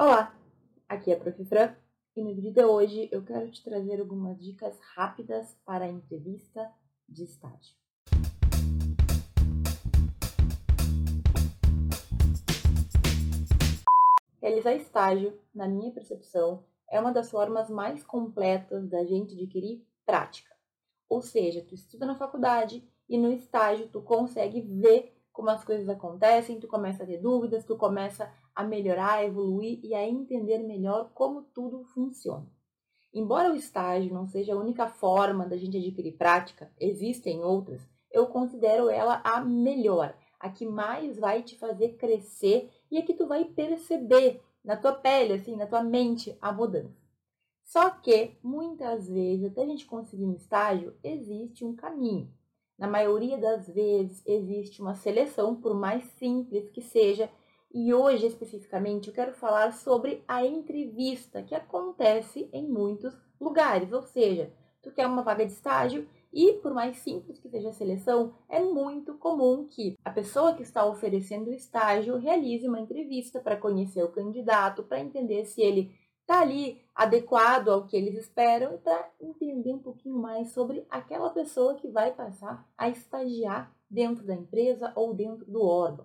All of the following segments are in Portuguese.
Olá, aqui é a Prof. Fran e no vídeo de hoje eu quero te trazer algumas dicas rápidas para a entrevista de estágio. Realizar estágio, na minha percepção, é uma das formas mais completas da gente adquirir prática. Ou seja, tu estuda na faculdade e no estágio tu consegue ver como as coisas acontecem, tu começa a ter dúvidas, tu começa a melhorar, a evoluir e a entender melhor como tudo funciona. Embora o estágio não seja a única forma da gente adquirir prática, existem outras, eu considero ela a melhor, a que mais vai te fazer crescer e a que tu vai perceber na tua pele, assim, na tua mente, a mudança. Só que, muitas vezes, até a gente conseguir um estágio, existe um caminho. Na maioria das vezes existe uma seleção, por mais simples que seja, e hoje especificamente eu quero falar sobre a entrevista que acontece em muitos lugares, ou seja, tu quer uma vaga de estágio e por mais simples que seja a seleção, é muito comum que a pessoa que está oferecendo o estágio realize uma entrevista para conhecer o candidato, para entender se ele está ali adequado ao que eles esperam para entender um pouquinho mais sobre aquela pessoa que vai passar a estagiar dentro da empresa ou dentro do órgão.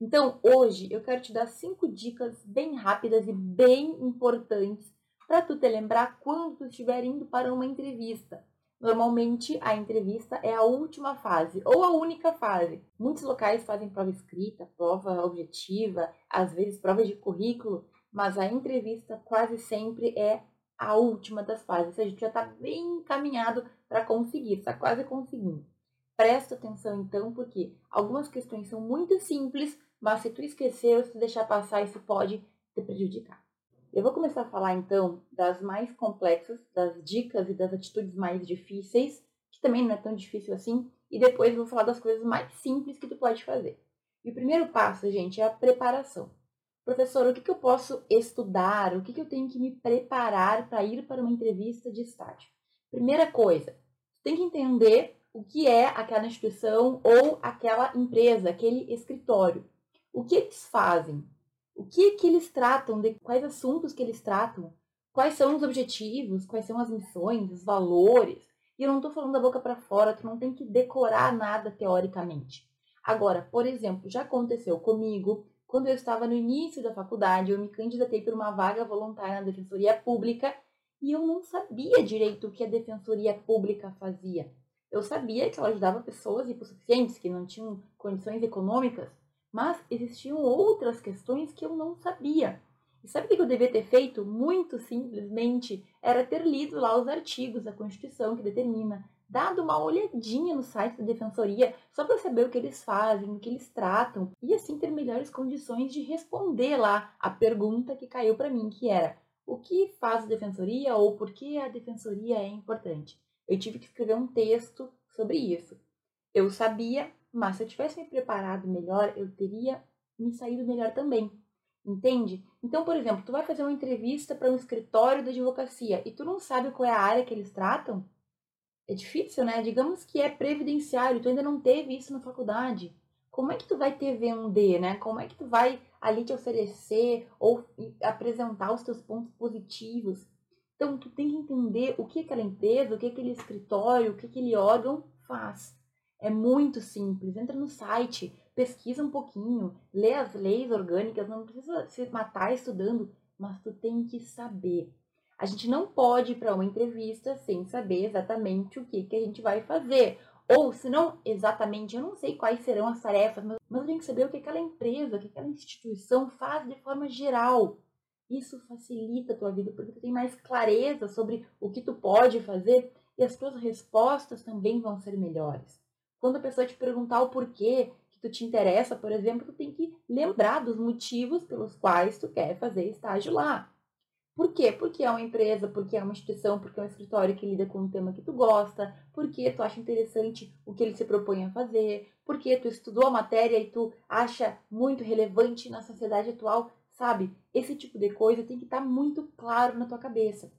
Então, hoje eu quero te dar cinco dicas bem rápidas e bem importantes para tu te lembrar quando tu estiver indo para uma entrevista. Normalmente a entrevista é a última fase ou a única fase. Muitos locais fazem prova escrita, prova objetiva, às vezes prova de currículo, mas a entrevista quase sempre é a última das fases. A gente já está bem encaminhado para conseguir, está quase conseguindo. Presta atenção então, porque algumas questões são muito simples, mas se tu esquecer ou se deixar passar, isso pode te prejudicar. Eu vou começar a falar então das mais complexas, das dicas e das atitudes mais difíceis, que também não é tão difícil assim, e depois vou falar das coisas mais simples que tu pode fazer. E o primeiro passo, gente, é a preparação. Professor, o que, que eu posso estudar? O que, que eu tenho que me preparar para ir para uma entrevista de estágio? Primeira coisa, tem que entender o que é aquela instituição ou aquela empresa, aquele escritório. O que eles fazem? O que, que eles tratam? De quais assuntos que eles tratam? Quais são os objetivos? Quais são as missões, os valores? E eu não estou falando da boca para fora, tu não tem que decorar nada teoricamente. Agora, por exemplo, já aconteceu comigo quando eu estava no início da faculdade, eu me candidatei por uma vaga voluntária na Defensoria Pública e eu não sabia direito o que a Defensoria Pública fazia. Eu sabia que ela ajudava pessoas hipossuficientes que não tinham condições econômicas, mas existiam outras questões que eu não sabia. E sabe o que eu devia ter feito? Muito simplesmente era ter lido lá os artigos da Constituição que determina dado uma olhadinha no site da defensoria só para saber o que eles fazem, o que eles tratam e assim ter melhores condições de responder lá a pergunta que caiu para mim, que era: o que faz a defensoria ou por que a defensoria é importante? Eu tive que escrever um texto sobre isso. Eu sabia, mas se eu tivesse me preparado melhor, eu teria me saído melhor também. Entende? Então, por exemplo, tu vai fazer uma entrevista para um escritório de advocacia e tu não sabe qual é a área que eles tratam? É difícil, né? Digamos que é previdenciário, tu ainda não teve isso na faculdade. Como é que tu vai ter V1D, né? Como é que tu vai ali te oferecer ou apresentar os teus pontos positivos? Então, tu tem que entender o que aquela empresa, o que aquele escritório, o que aquele órgão faz. É muito simples. Entra no site, pesquisa um pouquinho, lê as leis orgânicas, não precisa se matar estudando, mas tu tem que saber. A gente não pode ir para uma entrevista sem saber exatamente o que, que a gente vai fazer. Ou, se não exatamente, eu não sei quais serão as tarefas, mas, mas eu tenho que saber o que aquela empresa, o que aquela instituição faz de forma geral. Isso facilita a tua vida, porque tu tem mais clareza sobre o que tu pode fazer e as tuas respostas também vão ser melhores. Quando a pessoa te perguntar o porquê que tu te interessa, por exemplo, tu tem que lembrar dos motivos pelos quais tu quer fazer estágio lá. Por quê? Porque é uma empresa, porque é uma instituição, porque é um escritório que lida com um tema que tu gosta, porque tu acha interessante o que ele se propõe a fazer, porque tu estudou a matéria e tu acha muito relevante na sociedade atual, sabe? Esse tipo de coisa tem que estar tá muito claro na tua cabeça.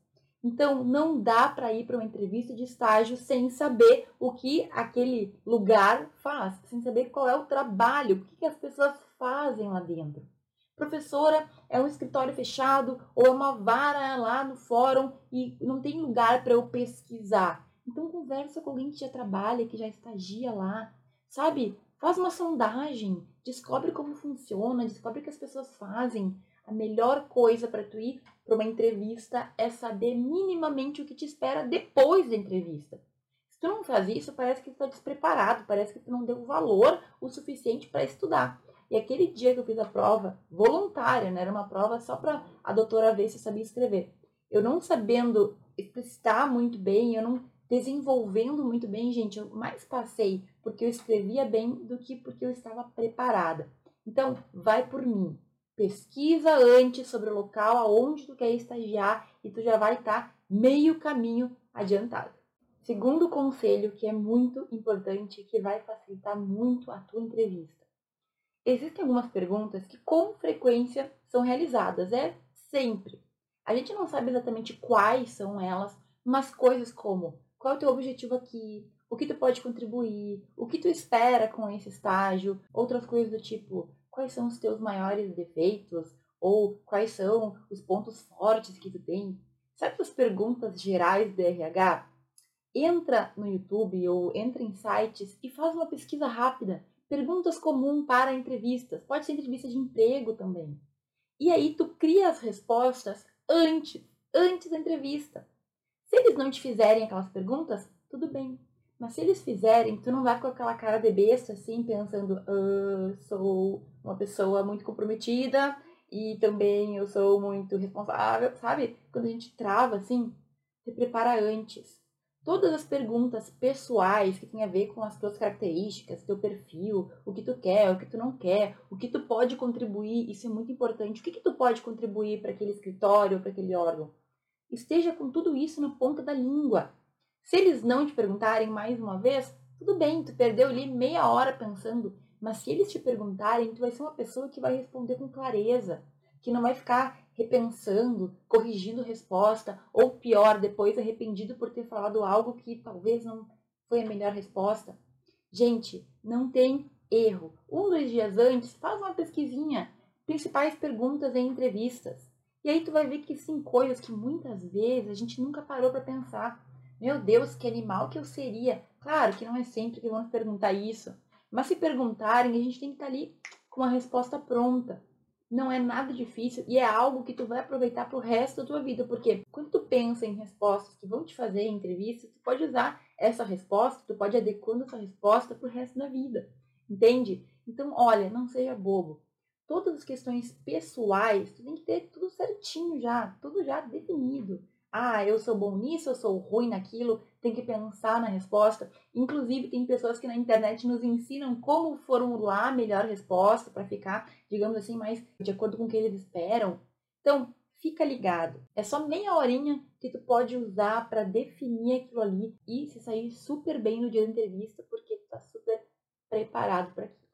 Então, não dá para ir para uma entrevista de estágio sem saber o que aquele lugar faz, sem saber qual é o trabalho, o que, que as pessoas fazem lá dentro. Professora, é um escritório fechado ou é uma vara lá no fórum e não tem lugar para eu pesquisar. Então conversa com alguém que já trabalha, que já estagia lá, sabe? Faz uma sondagem, descobre como funciona, descobre o que as pessoas fazem. A melhor coisa para tu ir para uma entrevista é saber minimamente o que te espera depois da entrevista. Se tu não faz isso, parece que tu está despreparado, parece que tu não deu valor o suficiente para estudar. E aquele dia que eu fiz a prova, voluntária, né? Era uma prova só para a doutora ver se eu sabia escrever. Eu não sabendo explicitar muito bem, eu não desenvolvendo muito bem, gente, eu mais passei porque eu escrevia bem do que porque eu estava preparada. Então, vai por mim. Pesquisa antes sobre o local aonde tu quer estagiar e tu já vai estar tá meio caminho adiantado. Segundo conselho que é muito importante, que vai facilitar muito a tua entrevista. Existem algumas perguntas que com frequência são realizadas, é sempre. A gente não sabe exatamente quais são elas, mas coisas como qual é o teu objetivo aqui, o que tu pode contribuir, o que tu espera com esse estágio, outras coisas do tipo, quais são os teus maiores defeitos ou quais são os pontos fortes que tu tem. Sabe as perguntas gerais do RH? Entra no YouTube ou entra em sites e faz uma pesquisa rápida. Perguntas comuns para entrevistas. Pode ser entrevista de emprego também. E aí tu cria as respostas antes, antes da entrevista. Se eles não te fizerem aquelas perguntas, tudo bem. Mas se eles fizerem, tu não vai com aquela cara de besta assim, pensando, ah, sou uma pessoa muito comprometida e também eu sou muito responsável, sabe? Quando a gente trava assim, se prepara antes. Todas as perguntas pessoais que tem a ver com as tuas características, teu perfil, o que tu quer, o que tu não quer, o que tu pode contribuir, isso é muito importante. O que, que tu pode contribuir para aquele escritório, para aquele órgão? esteja com tudo isso na ponta da língua. Se eles não te perguntarem mais uma vez, tudo bem, tu perdeu ali meia hora pensando, mas se eles te perguntarem, tu vai ser uma pessoa que vai responder com clareza, que não vai ficar repensando, corrigindo resposta, ou pior, depois arrependido por ter falado algo que talvez não foi a melhor resposta. Gente, não tem erro. Um, dois dias antes, faz uma pesquisinha. Principais perguntas em entrevistas. E aí tu vai ver que sim, coisas que muitas vezes a gente nunca parou para pensar. Meu Deus, que animal que eu seria. Claro que não é sempre que vão perguntar isso. Mas se perguntarem, a gente tem que estar tá ali com a resposta pronta. Não é nada difícil e é algo que tu vai aproveitar para o resto da tua vida. Porque quando tu pensa em respostas que vão te fazer em entrevista, tu pode usar essa resposta, tu pode adequando essa resposta para o resto da vida. Entende? Então, olha, não seja bobo todas as questões pessoais, tu tem que ter tudo certinho já, tudo já definido. Ah, eu sou bom nisso, eu sou ruim naquilo, tem que pensar na resposta. Inclusive, tem pessoas que na internet nos ensinam como formular a melhor resposta para ficar, digamos assim, mais de acordo com o que eles esperam. Então, fica ligado. É só meia horinha que tu pode usar para definir aquilo ali e se sair super bem no dia da entrevista, porque tu tá super preparado para aquilo.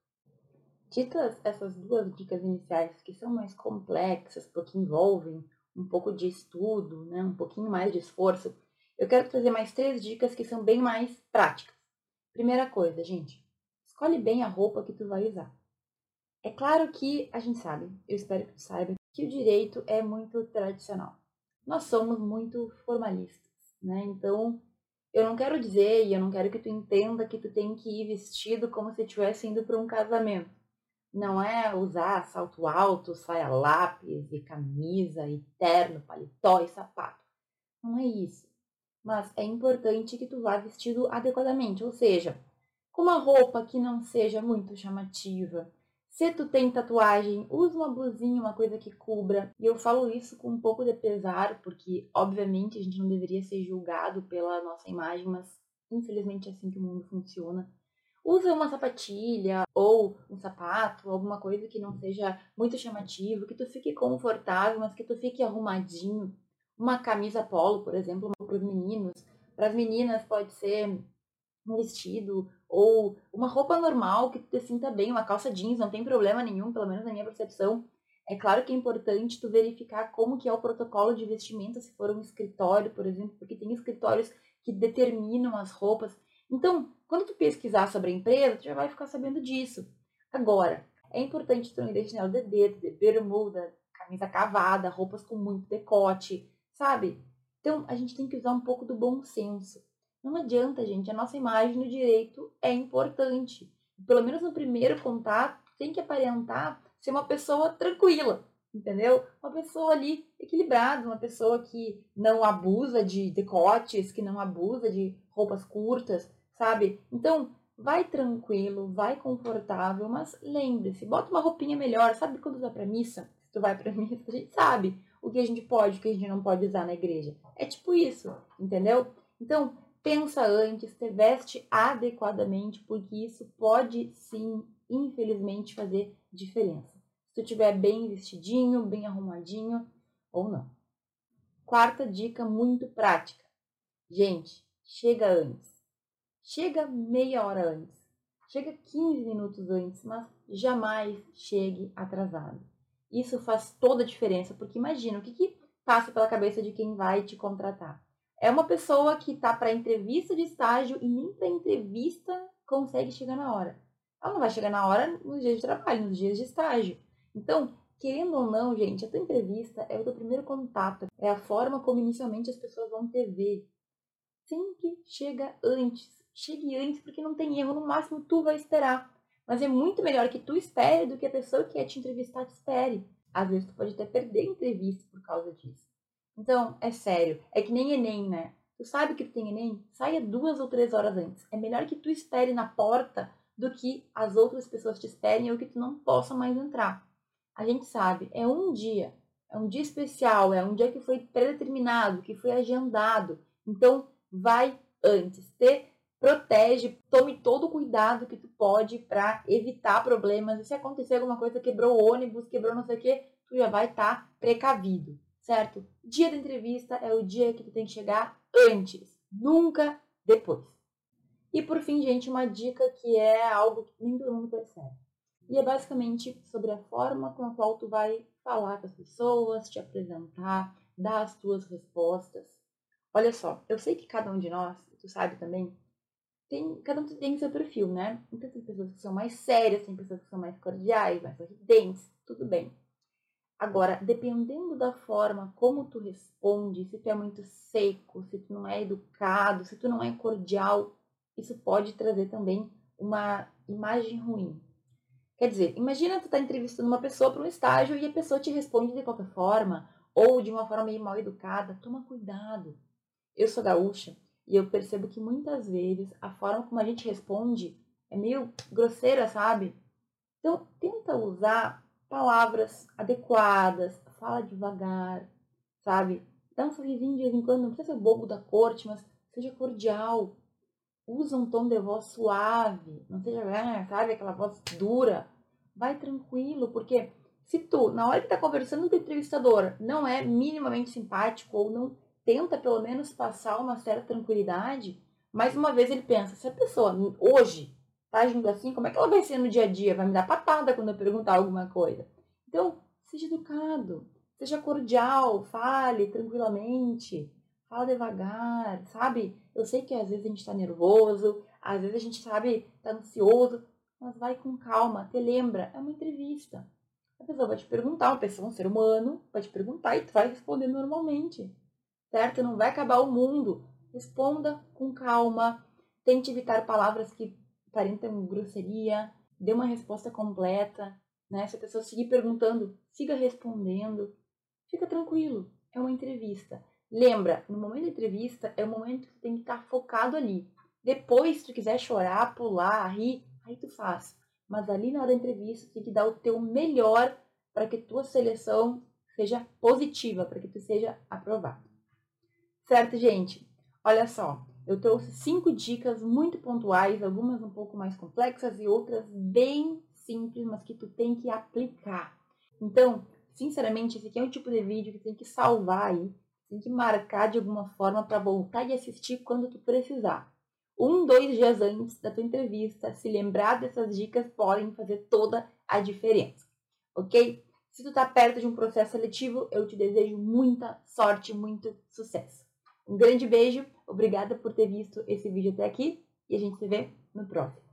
Ditas essas duas dicas iniciais, que são mais complexas, porque envolvem um pouco de estudo, né, um pouquinho mais de esforço, eu quero trazer mais três dicas que são bem mais práticas. Primeira coisa, gente, escolhe bem a roupa que tu vai usar. É claro que a gente sabe, eu espero que tu saiba, que o direito é muito tradicional. Nós somos muito formalistas, né? Então, eu não quero dizer e eu não quero que tu entenda que tu tem que ir vestido como se estivesse indo para um casamento não é usar salto alto, saia lápis e camisa e terno, paletó e sapato. Não é isso. Mas é importante que tu vá vestido adequadamente, ou seja, com uma roupa que não seja muito chamativa. Se tu tem tatuagem, usa uma blusinha, uma coisa que cubra. E eu falo isso com um pouco de pesar, porque obviamente a gente não deveria ser julgado pela nossa imagem, mas infelizmente é assim que o mundo funciona usa uma sapatilha ou um sapato, alguma coisa que não seja muito chamativo, que tu fique confortável, mas que tu fique arrumadinho. Uma camisa polo, por exemplo, para os meninos. Para as meninas pode ser um vestido ou uma roupa normal que tu te sinta bem, uma calça jeans, não tem problema nenhum, pelo menos na minha percepção. É claro que é importante tu verificar como que é o protocolo de vestimenta se for um escritório, por exemplo, porque tem escritórios que determinam as roupas. Então, quando tu pesquisar sobre a empresa, tu já vai ficar sabendo disso. Agora, é importante tu não ir de chinelo de dedo, de bermuda, camisa cavada, roupas com muito decote, sabe? Então, a gente tem que usar um pouco do bom senso. Não adianta, gente, a nossa imagem no direito é importante. Pelo menos no primeiro contato, tem que aparentar ser uma pessoa tranquila, entendeu? Uma pessoa ali equilibrada, uma pessoa que não abusa de decotes, que não abusa de roupas curtas, sabe? Então, vai tranquilo, vai confortável, mas lembre-se, bota uma roupinha melhor, sabe quando vai pra missa? Se tu vai pra missa, a gente sabe o que a gente pode, o que a gente não pode usar na igreja. É tipo isso, entendeu? Então, pensa antes, te veste adequadamente, porque isso pode sim, infelizmente, fazer diferença. Se tu estiver bem vestidinho, bem arrumadinho ou não. Quarta dica muito prática. Gente, chega antes. Chega meia hora antes. Chega 15 minutos antes, mas jamais chegue atrasado. Isso faz toda a diferença, porque imagina o que, que passa pela cabeça de quem vai te contratar. É uma pessoa que está para entrevista de estágio e nem para entrevista consegue chegar na hora. Ela não vai chegar na hora nos dias de trabalho, nos dias de estágio. Então, querendo ou não, gente, a tua entrevista é o teu primeiro contato, é a forma como inicialmente as pessoas vão te ver. Sempre chega antes chegue antes, porque não tem erro, no máximo tu vai esperar. Mas é muito melhor que tu espere do que a pessoa que quer te entrevistar te espere. Às vezes tu pode até perder a entrevista por causa disso. Então, é sério, é que nem Enem, né? Tu sabe que tu tem Enem? Saia duas ou três horas antes. É melhor que tu espere na porta do que as outras pessoas te esperem ou que tu não possa mais entrar. A gente sabe, é um dia, é um dia especial, é um dia que foi predeterminado, que foi agendado. Então, vai antes. Ter protege, tome todo o cuidado que tu pode para evitar problemas. E se acontecer alguma coisa, quebrou o ônibus, quebrou não sei o que, tu já vai estar tá precavido, certo? Dia da entrevista é o dia que tu tem que chegar antes, nunca depois. E por fim, gente, uma dica que é algo que nem todo mundo percebe. E é basicamente sobre a forma com a qual tu vai falar com as pessoas, te apresentar, dar as tuas respostas. Olha só, eu sei que cada um de nós, tu sabe também, tem, cada um tem seu perfil, né? Então tem pessoas que são mais sérias, tem pessoas que são mais cordiais, mais sorridentes, tudo bem. Agora, dependendo da forma como tu responde, se tu é muito seco, se tu não é educado, se tu não é cordial, isso pode trazer também uma imagem ruim. Quer dizer, imagina tu tá entrevistando uma pessoa para um estágio e a pessoa te responde de qualquer forma, ou de uma forma meio mal educada. Toma cuidado. Eu sou gaúcha e eu percebo que muitas vezes a forma como a gente responde é meio grosseira, sabe? Então, tenta usar palavras adequadas, fala devagar, sabe? Dá um sorrisinho de vez em quando, não precisa ser bobo da corte, mas seja cordial. Usa um tom de voz suave, não seja, ah, sabe, aquela voz dura. Vai tranquilo, porque se tu, na hora que tá conversando com o entrevistador, não é minimamente simpático ou não tenta pelo menos passar uma certa tranquilidade, mais uma vez ele pensa, se a pessoa hoje tá agindo assim, como é que ela vai ser no dia a dia? Vai me dar patada quando eu perguntar alguma coisa. Então, seja educado, seja cordial, fale tranquilamente, fala devagar, sabe? Eu sei que às vezes a gente tá nervoso, às vezes a gente, sabe, tá ansioso, mas vai com calma, te lembra, é uma entrevista. A pessoa vai te perguntar, uma pessoa, um ser humano, vai te perguntar e tu vai responder normalmente certo? Não vai acabar o mundo. Responda com calma, tente evitar palavras que parentam grosseria, dê uma resposta completa, né? Se a pessoa seguir perguntando, siga respondendo. Fica tranquilo, é uma entrevista. Lembra, no momento da entrevista é o momento que tem que estar focado ali. Depois, se tu quiser chorar, pular, rir, aí tu faz. Mas ali na hora da entrevista, tem que dar o teu melhor para que tua seleção seja positiva, para que tu seja aprovado. Certo, gente? Olha só, eu trouxe cinco dicas muito pontuais, algumas um pouco mais complexas e outras bem simples, mas que tu tem que aplicar. Então, sinceramente, esse aqui é um tipo de vídeo que tem que salvar aí, tem que marcar de alguma forma para voltar e assistir quando tu precisar. Um, dois dias antes da tua entrevista, se lembrar dessas dicas podem fazer toda a diferença, ok? Se tu tá perto de um processo seletivo, eu te desejo muita sorte, muito sucesso. Um grande beijo, obrigada por ter visto esse vídeo até aqui e a gente se vê no próximo.